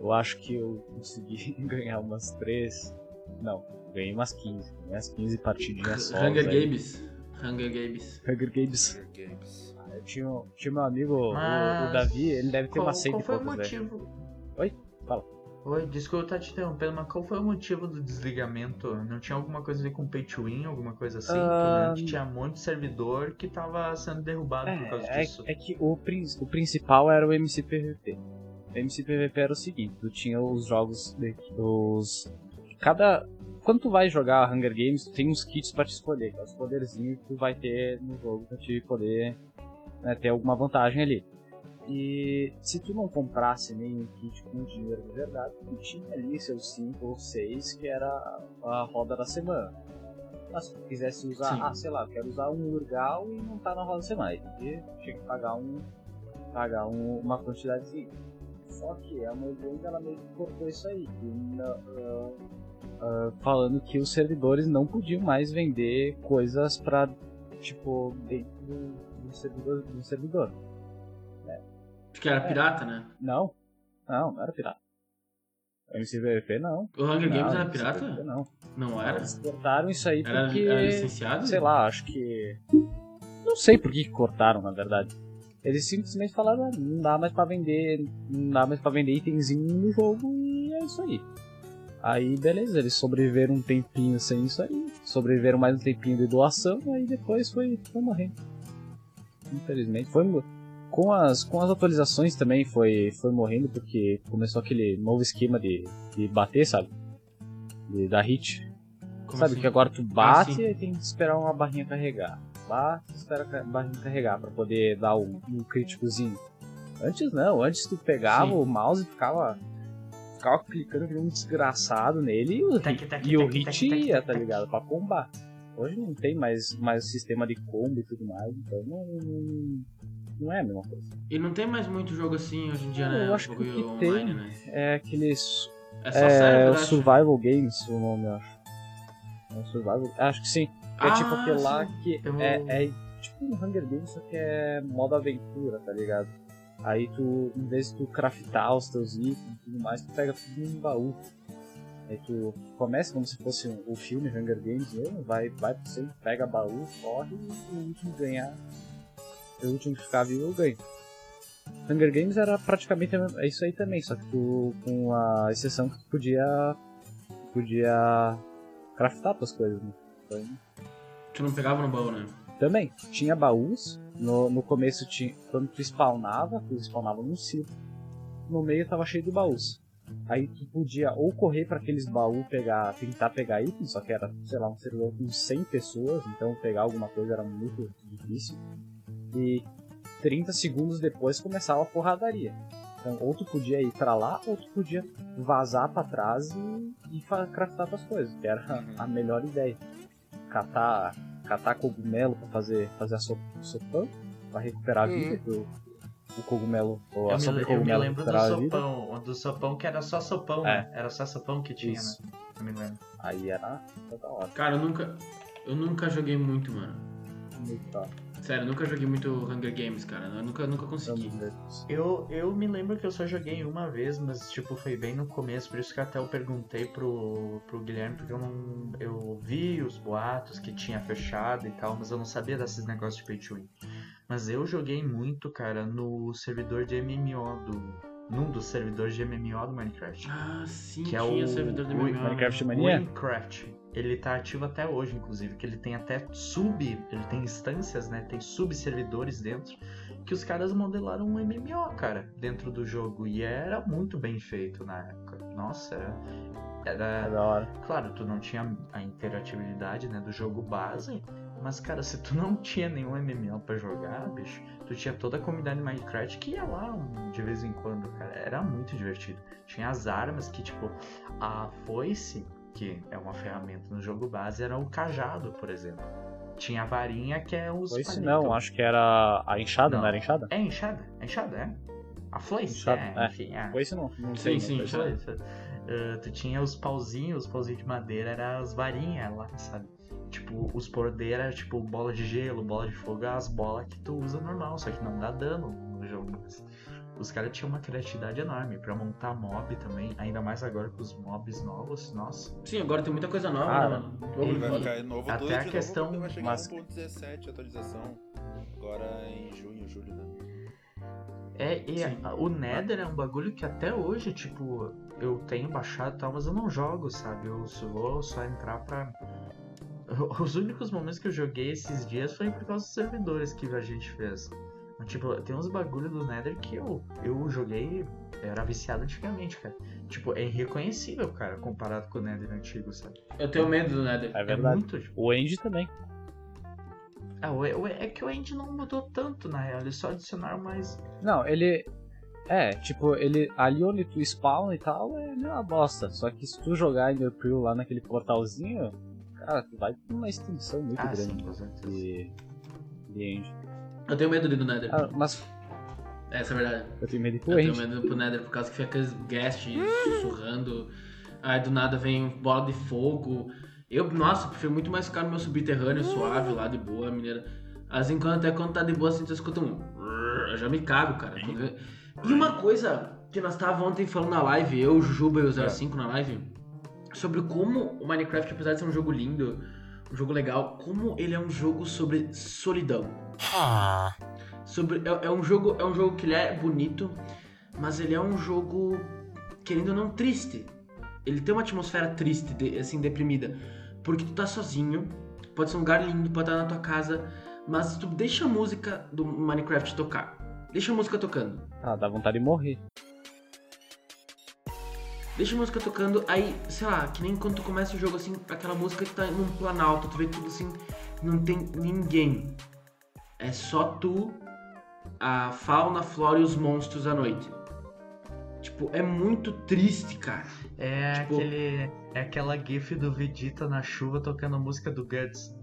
Eu acho que eu consegui [LAUGHS] ganhar umas três. Não, ganhei umas 15. Ganhei umas 15 partidinhas só. Hunger Games. Hunger Games. Hunger Games. Hunger Games. Eu tinha, tinha meu amigo, o- o, Mas Davi, ele deve ter Qual, umas 100 qual foi o velho. motivo? Oi? Fala. Oi, desculpa estar te interrompendo, mas qual foi o motivo do desligamento? Não tinha alguma coisa a ver com pay to win, alguma coisa assim? Ah, Que que tinha um monte de servidor que tava sendo derrubado por causa É, é, disso. é que o, o principal era o MCPVP. O MCPVP era o seguinte, tu tinha os jogos de, os cada quando tu vai jogar Hunger Games, tu tem uns kits pra te escolher, é os poderzinhos que tu vai ter no jogo pra te poder né, ter alguma vantagem ali. E se tu não comprasse nenhum kit com dinheiro de verdade, tu tinha ali seus 5 ou 6 que era a roda da semana. Mas se tu quisesse usar, Sim. ah, sei lá, quero usar um Urgal e não tá na roda da semana, aí tem que, tinha que pagar, um, pagar um, uma quantidadezinha. Só que a Mojang ela meio que cortou isso aí, ah, ah, falando que os servidores não podiam mais vender coisas pra, tipo, dentro do servidor. Do servidor. Acho que era pirata, né? Não, não, não era pirata. MCVP não. O Hunger Games Não, era MCVP pirata? Não. Não era? Eles cortaram isso aí Era, porque. era licenciado? sei lá, acho que. Não sei por que cortaram, na verdade. Eles simplesmente falaram, "Ah, não dá mais pra vender. Não dá mais pra vender itemzinho no jogo e é isso aí. Aí beleza, eles sobreviveram um tempinho sem isso aí. Sobreviveram mais um tempinho de doação, aí depois foi, foi morrendo. Infelizmente. Foi com as, com as atualizações também foi, foi morrendo porque começou aquele novo esquema de, de bater, sabe? De dar hit. Como Sabe assim? que agora tu bate sim. e tem que esperar uma barrinha carregar. Bate e espera a barrinha carregar pra poder dar um, um críticozinho. Antes não, antes tu pegava Sim. o mouse e ficava. Ficava clicando um desgraçado nele e o, hit- tac, e o tac, hit ia, tá ligado? Pra combar. Hoje não tem mais, mais o sistema de combo e tudo mais, então não, não é a mesma coisa. E não tem mais muito jogo assim hoje em dia, Eu né? acho que que online, tem né? É aqueles É só é, server, o acho. Survival Games, o nome, eu acho. É Survival, acho que sim. É Ah, tipo aquele lá que Eu- é, é tipo um Hunger Games, só que é modo aventura, tá ligado? Aí tu, em vez de tu craftar os teus itens e tudo mais, tu pega tudo num baú. Aí tu começa como se fosse um- o filme Hunger Games mesmo, vai, vai pro centro, pega baú, corre e o último ganhar. Último que ficar vivo ganha. Hunger Games era praticamente é isso aí também, só que tu, com a exceção que tu podia. podia craftar tuas coisas, né? Então, Tu não pegava no baú, né? também, tinha baús. No, no começo tinha. Quando tu spawnava, tu spawnava num círculo. No meio tava cheio de baús. Aí tu podia ou correr para aqueles baús pegar, tentar pegar itens, só que era, sei lá, um servidor com 100 pessoas, então pegar alguma coisa era muito difícil. E 30 segundos depois começava a porradaria. Então, ou tu podia ir pra lá, ou tu podia vazar pra trás e, e craftar tuas coisas, que era a melhor ideia. Catar, catar cogumelo pra fazer, fazer a so- sopão, pra recuperar a vida, que o, o cogumelo, ou a Eu sopa me, de eu me cogumelo lembro do a sopão, do sopão que era só sopão, É. né? Era só sopão que tinha, Isso. né? Eu me lembro. Aí era toda hora. Cara, eu nunca. Eu nunca joguei muito, mano. Muito hora. Sério, eu nunca joguei muito Hunger Games, cara. Eu nunca, nunca consegui. Eu, eu me lembro que eu só joguei uma vez, mas tipo, foi bem no começo, por isso que até eu perguntei pro, pro Guilherme, porque eu não. Eu vi os boatos que tinha fechado e tal, mas eu não sabia desses negócios de pay to win. Mas eu joguei muito, cara, no servidor de MMO do, num dos servidores de MMO do Minecraft. Ah, sim, Que é tinha o- servidor do MMO. Minecraft Mania? Minecraft, ele tá ativo até hoje, inclusive, que ele tem até sub, ele tem instâncias, né? Tem subservidores dentro que os caras modelaram um MMO, cara, dentro do jogo e era muito bem feito na época. Nossa, era, É era hora. claro, tu não tinha a interatividade, né, do jogo base, mas cara, se tu não tinha nenhum MMO pra jogar, bicho, tu tinha toda a comunidade Minecraft que ia lá de vez em quando, cara. Era muito divertido. Tinha as armas que, tipo, a foice, que é uma ferramenta no jogo base, era o cajado, por exemplo. Tinha a varinha que é os. Foi não, acho que era a enxada, não, Não. era enxada? É enxada, é enxada, é. A foice, Enxada, é, é. enfim, é. Foi isso não? não Sim, sim, não foi isso. enxada. Foi, foi. Uh, tu tinha os pauzinhos, os pauzinhos de madeira, eram as varinhas lá, sabe? Tipo, os poder era tipo bola de gelo, bola de fogo, as bolas que tu usa normal, só que não dá dano no jogo. Mas os caras tinham uma criatividade enorme pra montar mob também, ainda mais agora com os mobs novos, nossa. Sim, agora tem muita coisa nova, Ah, né, mano? ele Vai ficar novo Até a questão- novo, vai chegar mas- 1.17 atualização. Agora em junho, julho, né? É, e a- o Nether é um bagulho que até hoje, tipo, eu tenho baixado e tal, mas eu não jogo, sabe? Eu só vou só entrar pra. [LAUGHS] Os únicos momentos que eu joguei esses dias foi por causa dos servidores que a gente fez. Mas, tipo, tem uns bagulho do Nether que eu, eu joguei, era viciado antigamente, cara. Tipo, é irreconhecível, cara, comparado com o Nether antigo, sabe? Eu tenho medo do Nether. É É verdade. muito. tipo, O Andy também. Ah, o- o- é que o End não mudou tanto, na real. Eles só adicionaram mais. Não, ele. É, tipo, ele. Ali onde tu spawn e tal é uma bosta. Só que se tu jogar Enderpearl lá naquele portalzinho, cara, tu vai ter uma extensão muito Ah, sim, grande com certeza. de. de End. Eu tenho medo do Nether. Ah, mas Essa é a verdade. eu tenho medo de Eu tenho medo pro Nether por causa que fica aqueles guest sussurrando. Aí do nada vem bola de fogo. Eu, nossa, prefiro muito mais ficar no meu subterrâneo suave lá de boa, mineira. Assim, quando, até quando tá de boa, assim, tu escuta um. Eu já me cago, cara. E uma coisa que nós tava ontem falando na live, eu, o Jujuba e o 05 na live, sobre como o Minecraft, apesar de ser um jogo lindo, um jogo legal, como ele é um jogo sobre solidão. Sobre, é, é um jogo, é um jogo que ele é bonito, mas ele é um jogo querendo ou não triste. Ele tem uma atmosfera triste, de- assim deprimida, porque tu tá sozinho, pode ser um lugar lindo, pode estar na tua casa, mas tu deixa a música do Minecraft tocar. Deixa a música tocando. Ah, dá vontade de morrer. Deixa a música tocando, aí, sei lá, que nem quando tu começa o jogo assim, aquela música que tá num planalto, tu vê tudo assim, não tem ninguém. É só tu, a fauna, a flora e os monstros à noite. Tipo, é muito triste, cara. É Tipo- aquele. É aquela gif do Vegeta na chuva tocando a música do Guts.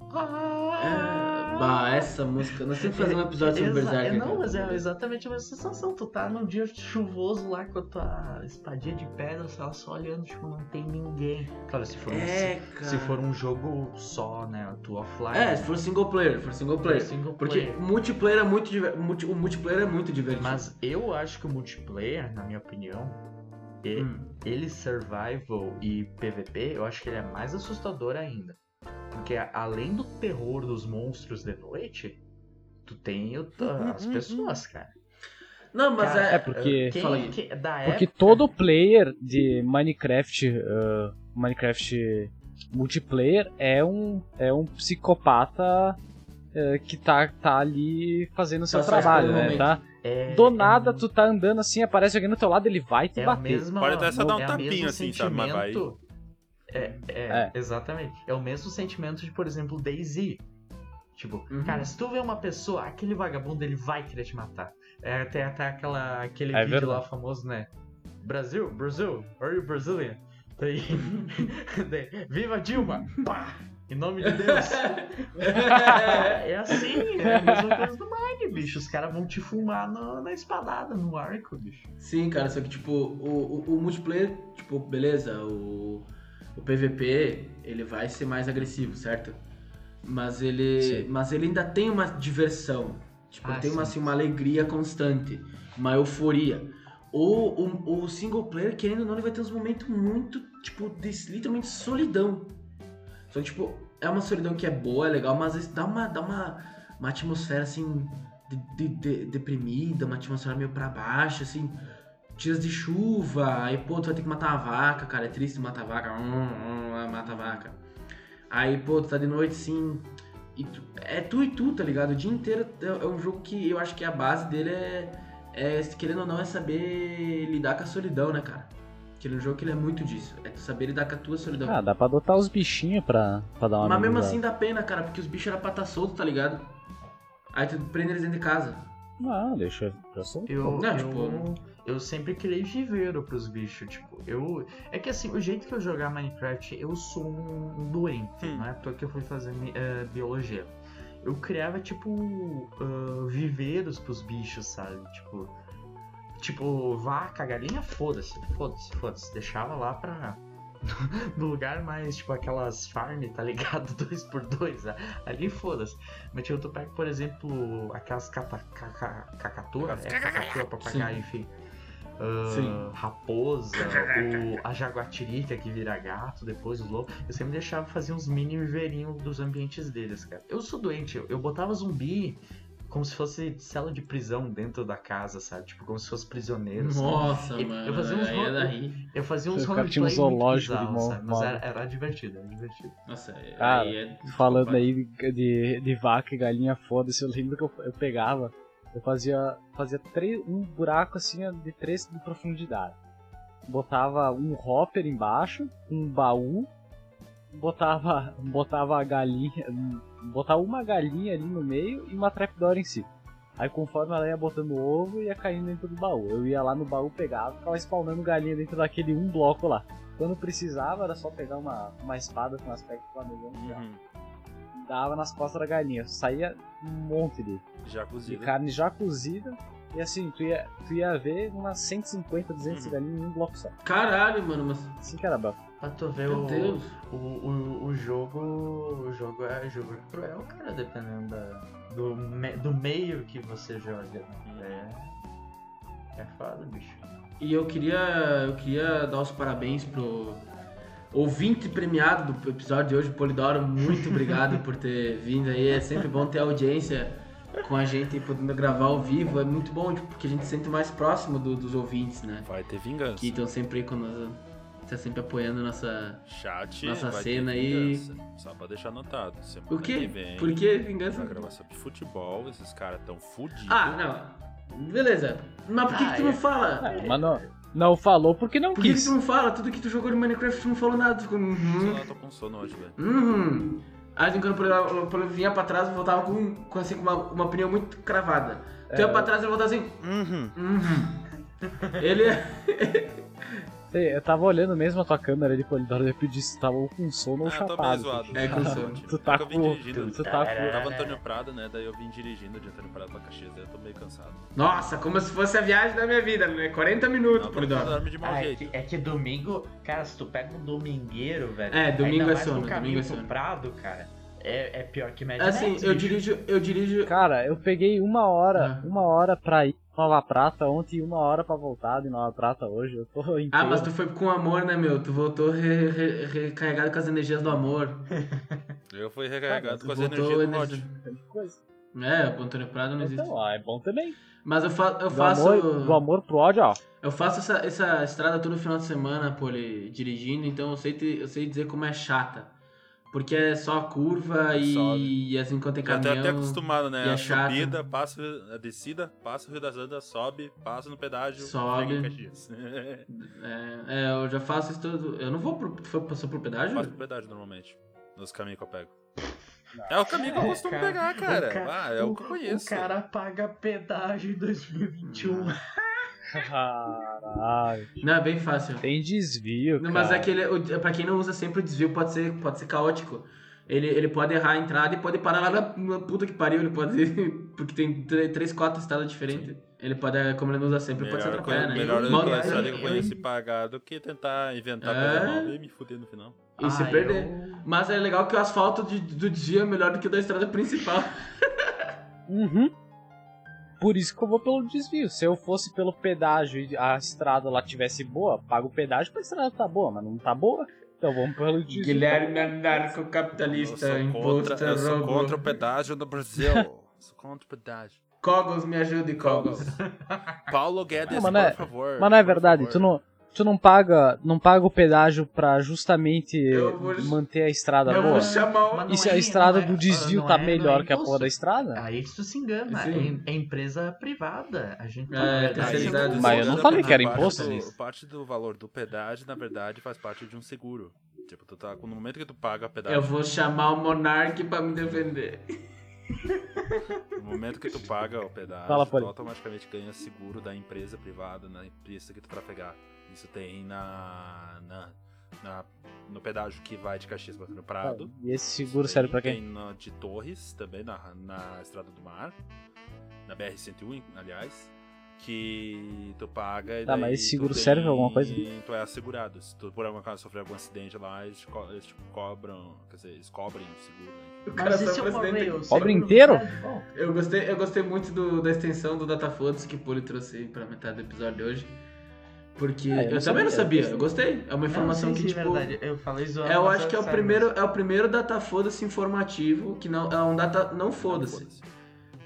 É, bah, essa música. Nós temos que fazer um episódio sobre Berserker. Não, mas é exatamente a mesma sensação. Tu tá num dia chuvoso lá com a tua espadinha de pedra, sei lá, só olhando, tipo, não tem ninguém. Claro, se for, um, É, se, cara. se for um jogo só, né? Tu offline. É, se for single player, for single player. single Porque player. multiplayer é muito diver- multi- o multiplayer é muito divertido. Mas eu acho que o multiplayer, na minha opinião, e- Hum. ele survival e PVP, eu acho que ele é mais assustador ainda. Porque a- além do terror dos monstros de noite, tu tem o- as pessoas, cara. Não, mas Cara, é. É porque- Quem, Fala aí. que- da Porque época, todo player de Minecraft, ah, Minecraft multiplayer é um, é um psicopata eh, que tá, tá ali fazendo seu Tá trabalho, né? Tá? é, Do é nada muito- tu tá andando assim, aparece alguém no teu lado, ele vai te É bater. mesma, Pode até só dar um é tapinha assim, sabe, mas vai. É, é, É. exatamente. É o mesmo sentimento de, por exemplo, Daisy. Tipo, Uhum. cara, se tu vê uma pessoa, aquele vagabundo, ele vai querer te matar. É até, até aquela, aquele É vídeo lá verdade. famoso, né? Brasil, Brasil, are you Brazilian? Daí, [LAUGHS] daí, Viva Dilma! Pá! Em nome de Deus! É, [LAUGHS] é assim, é a mesma coisa do Mine, bicho. Os caras vão te fumar no- na espadada, no arco, bicho. Sim, cara, só que tipo, o, o, o multiplayer, tipo, beleza, o, o PVP, ele vai ser mais agressivo, certo? Mas ele, Sim. mas ele ainda tem uma diversão. Tipo, Ah, tem uma, sim. assim, uma alegria constante, uma euforia. O, o, o single player, querendo ou não, ele vai ter uns momentos muito, tipo, de literalmente solidão. Só que, tipo, é uma solidão que é boa, é legal, mas às vezes dá uma, dá uma, uma atmosfera, assim, de, de- de- deprimida, uma atmosfera meio pra baixo, assim. Dias de chuva, aí, pô, tu vai ter que matar a vaca, cara, é triste matar a vaca, hum, hum, mata a vaca. Aí, pô, tu tá de noite, sim, tu- é tu e tu, tá ligado? O dia inteiro é é um jogo que eu acho que a base dele é, é, querendo ou não, é saber lidar com a solidão, né, cara? Que ele é um jogo que ele é muito disso, é tu saber lidar com a tua solidão. Ah, dá pra adotar os bichinhos pra, pra dar uma Mas mesmo assim dá pena, cara, porque os bichos eram pra estar soltos, tá ligado? Aí tu prende eles dentro de casa. Não, deixa eu sou. Eu, Não, eu, tipo- eu sempre criei viveiro pros bichos, tipo, eu... É que assim, o jeito que eu jogar Minecraft, eu sou um, doente, Hum. não é à toa que eu fui fazer eh, biologia. Eu criava, tipo, ah, viveiros pros bichos, sabe? Tipo, tipo, vaca, galinha, foda-se, foda-se, foda-se. Deixava lá pra... [LAUGHS] No lugar mais, tipo, aquelas farm, tá ligado? [LAUGHS] Dois por dois, a- ali foda-se. Mas tipo, tu pega, por exemplo, aquelas cata, caca, cacatua, é cacatua, papagaio, enfim. Ah, Sim. raposa, o, a jaguatirica que vira gato, depois os lobos. Eu sempre deixava fazer uns mini viveirinhos dos ambientes deles, cara. Eu sou doente, eu, eu botava zumbi como se fosse cela de prisão dentro da casa, sabe? Tipo, como se fosse prisioneiro. sabe? Nossa, Eu- mano. eu fazia uns aí é ro- da rir. Eu fazia uns um roleplay muito zoológico de bizarros, mo- sabe? Mas era, era divertido, era divertido. Nossa, aí Cara, é. Falando aí de, de, de vaca e galinha, foda-se, eu lembro que eu, eu pegava, eu fazia, fazia três, um buraco assim de 3 de profundidade. Botava um hopper embaixo, um baú, botava, botava a galinha, botava uma galinha ali no meio e uma trapdoor em cima. Aí conforme ela ia botando o ovo, ia caindo dentro do baú. Eu ia lá no baú, pegava, ficava spawnando galinha dentro daquele um bloco lá. Quando precisava, era só pegar uma, uma espada com aspecto planejando e Uhum. dava nas costas da galinha. Saía um monte de, Já de carne já cozida. E assim, tu ia, tu ia ver umas 150, 200 Uhum. galinhas em um bloco só. Caralho, mano, mas. Assim que era bom. Pra tu ver Meu o, Deus. o, o, o jogo. O jogo é jogo é cruel, cara, dependendo da, do, me- do meio que você joga. É. É foda, bicho. E eu queria, eu queria dar os parabéns pro ouvinte premiado do episódio de hoje, Polidoro. Muito obrigado [LAUGHS] por ter vindo aí. É sempre bom ter audiência com a gente podendo gravar ao vivo. É muito bom, tipo, porque a gente se sente mais próximo do- dos ouvintes, né? Vai ter vingança. Que estão sempre aí com nós, tá sempre apoiando nossa. Chat, Nossa cena aí. Só pra deixar anotado. Semana O que quê? vem, Por que vingança? gravação de futebol, esses caras tão fudidos. Ah, não. Beleza. Mas por que, Ah, que tu não é. fala? É, mas não, não falou porque não Por que, que quis. tu não fala? Tudo que tu jogou de Minecraft tu não falou nada. Tu ficou. Uhum. lá, tô com sono hoje, velho. Uhum. Aí quando eu, eu vinha pra trás, eu voltava com, com, assim, com uma, uma opinião muito cravada. Tu ia pra trás e voltava assim. Uhum. Uhum. Ele é. [LAUGHS] Eu tava olhando mesmo a tua câmera de polidoro e eu pedi se tava ou com sono ou Ah, tô meio chapado. zoado. É, com [LAUGHS] sono. Tu tá eu com- dirigindo. tu tá com- Tava Antônio Prado, né? Daí eu vim dirigindo de Antônio Prado pra Caxias, daí eu tô meio cansado. Nossa, como se fosse a viagem da minha vida, né? 40 minutos, Não, por não dó. dorme de mau Ah, é, que, é que domingo, cara, se tu pega um domingueiro, velho. É, domingo é sono, domingo é sono. Prado, cara, é, é pior que Mad Assim, eu bicho. dirijo, eu dirijo. Cara, eu peguei uma hora, Ah. uma hora pra ir Nova Prata ontem e uma hora pra voltar de Nova Prata hoje. Eu tô inteiro. Ah, mas tu foi com amor, né, meu? Tu voltou re- re- recarregado com as energias do amor. [LAUGHS] Eu fui recarregado Tu com as energias do. Coisa. É, o Antônio Prado não existe. Então, ah, é bom também. Mas eu, fa eu Do faço. amor, do amor pro ódio, ó. Eu faço essa, essa estrada todo final de semana, Poli, dirigindo, então eu sei, te- eu sei dizer como é chata. Porque é só curva e, Sobe. e assim, enquanto tem Já tô caminhão... até acostumado, né? é a chato. subida, passa a descida, passa o Rio das Andas, sobe, passa no pedágio, Sobe. [LAUGHS] É, é, eu já faço isso tudo. Eu não vou pro... Passou pro pedágio? Passo pro pedágio normalmente, nos caminhos que eu pego. É o caminho que eu costumo cara, pegar, cara. o ca- Ah, é o, que eu conheço. O cara paga pedágio em 2021. [LAUGHS] Caralho. Não, é bem fácil. Tem desvio, Não, cara. mas é que ele, o, pra quem não usa sempre o desvio, pode ser, pode ser caótico. Ele, ele pode errar a entrada e pode parar lá na, na puta que pariu. Ele pode. [LAUGHS] Porque tem tre- três, quatro estradas diferentes. Ele pode, como ele não usa sempre, pode se Melhor, atrapalhar, coisa, né? melhor coisa eu- que eu eu- conheço e pagar do que tentar inventar É. coisa nova e me fuder no final. E se Ah, perder. eu- Mas é legal que o asfalto de- do desvio é melhor do que o da estrada principal. [LAUGHS] Uhum. Por isso que eu vou pelo desvio. Se eu fosse pelo pedágio e a estrada lá tivesse boa, pago o pedágio pra estrada tá boa, mas não tá boa. Então vamos pelo desvio. Guilherme anarcocapitalista, imposto, contra, eu sou contra o pedágio no Brasil. [LAUGHS] sou contra o pedágio. Cogos, me ajude, Cogos. Paulo Guedes, Não, mas não é- por favor. Mas não é verdade, favor. tu não, tu não paga, não paga o pedágio pra justamente vou- manter a estrada Eu boa. vou chamar o... E se a estrada não é- do desvio não tá é- melhor é que a porra da estrada? Aí tu se engana. É, é empresa privada. A gente É, terceirizado. é um- Mas eu não falei que era parte imposto. do- parte do valor do pedágio, na verdade, faz parte de um seguro. Tipo, tu tá, no momento que tu paga a pedágio, Eu vou chamar o Monark pra me defender. no momento que tu paga o pedágio, Fala, tu automaticamente ganha seguro da empresa privada na pista que tu trafegar. Isso tem na, na, na- no pedágio que vai de Caxias no Prado. E esse seguro serve Tem quem? no, de Torres, também na, na Estrada do Mar. Na BR-101, aliás. Que tu paga e Tá, mas esse seguro tem- serve pra alguma coisa? Tu é assegurado. Se tu por algum acaso sofrer algum acidente lá, eles, co- eles te cobram. Quer dizer, eles cobrem o seguro. Né? O Mas cara só se eu presidente. seguro inteiro? Eu gostei, eu gostei muito do- da extensão do Datafotos que o Poli trouxe pra metade do episódio de hoje. Porque Ah, eu eu, também não sabia. eu gostei. É uma informação não, sim, que, sim, tipo. verdade. Eu falei zoando. Eu acho que é o primeiro, é o primeiro data foda-se informativo, que não é um data não foda-se.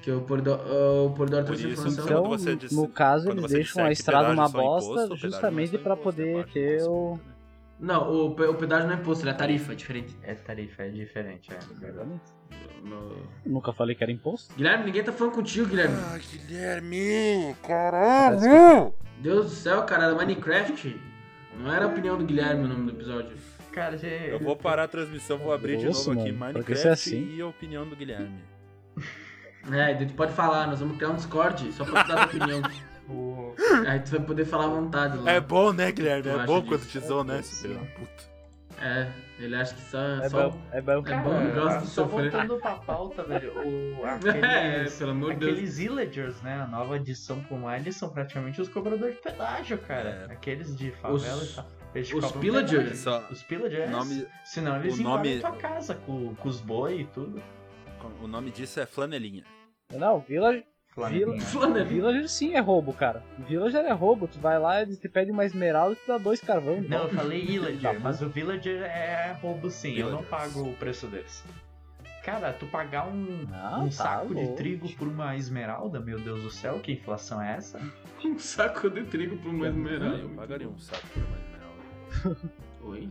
Que o Polidor, o Polidor trouxe isso, informação. Então, Quando você disse- no caso, eles você deixam a estrada uma é imposto, bosta é justamente imposto, é poder parte do ter o. né? Não, o, o pedágio não é imposto, ele é tarifa, é diferente. É tarifa, é diferente. É, verdade. No- Nunca falei que era imposto. Guilherme, ninguém tá falando contigo, Guilherme. Ah, Guilherme! Caralho! Deus do céu, cara, era Minecraft. Não era a opinião do Guilherme o nome do episódio. Cara, gente. Eu vou parar a transmissão, vou abrir de Nossa, novo aqui mano, Minecraft porque isso é assim. e a opinião do Guilherme. É, tu pode falar, nós vamos criar um Discord só pra tu dar [LAUGHS] a opinião. Aí tu vai poder falar à vontade lá. É bom, né, Guilherme? Tu É bom disso? quando te zoam, né, filho da puta. É, ele acha que só. É só... bom, é bom. É bom, eu gosto de só sofrer. voltando pra pauta, velho. O, [LAUGHS] É, aqueles, pelo amor de Deus. aqueles Illagers, né? A nova edição com lá, eles são praticamente os cobradores de pedágio, cara. É. Aqueles de favela Os- e tal. Eles os pillagers? Só, Os pillagers. o nome, Senão eles o nome- invadem tua casa com, com os boi e tudo. o nome disso é flanelinha. Não, Village, Flanelinha. Villager sim é roubo, cara. Villager é roubo. Tu vai lá, ele te pede uma esmeralda e te dá dois carvão. Não, eu falei Tá Illager, mas o Villager é roubo sim, eu não pago o preço deles. Cara, tu pagar um, Não, um tá saco de louco. trigo por uma esmeralda, meu Deus do céu, que inflação é essa? [LAUGHS] Um saco de trigo mais Eu esmeralda. pagaria um saco por uma esmeralda. Oi?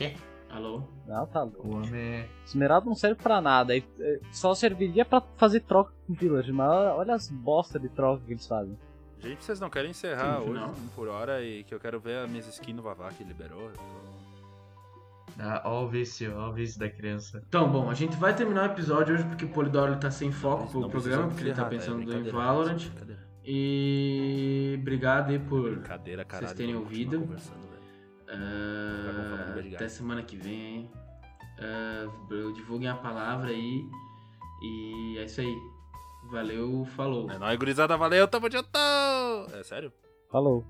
É. [LAUGHS] Alô? Não, tá louco. O homem é... Esmeralda não serve pra nada. é, Só serviria pra fazer troca com Village. Mas olha as bosta de troca que eles fazem. Gente, vocês não querem encerrar Sim, hoje não. por hora e que eu quero ver a minhas skins no Vavá que liberou? Ah, ó o vício, ó o vício da criança. Então, bom, a gente vai terminar o episódio hoje porque o Polidoro ele tá sem foco pro programa, porque ele tá é pensando em brincadeira, Valorant. E obrigado aí por caralho. terem ouvido. Guy. até semana que vem, hein? Ah, divulguem a palavra aí. E é isso aí. Valeu, falou. É nóis, gurizada, valeu, tamo junto! É sério? Falou.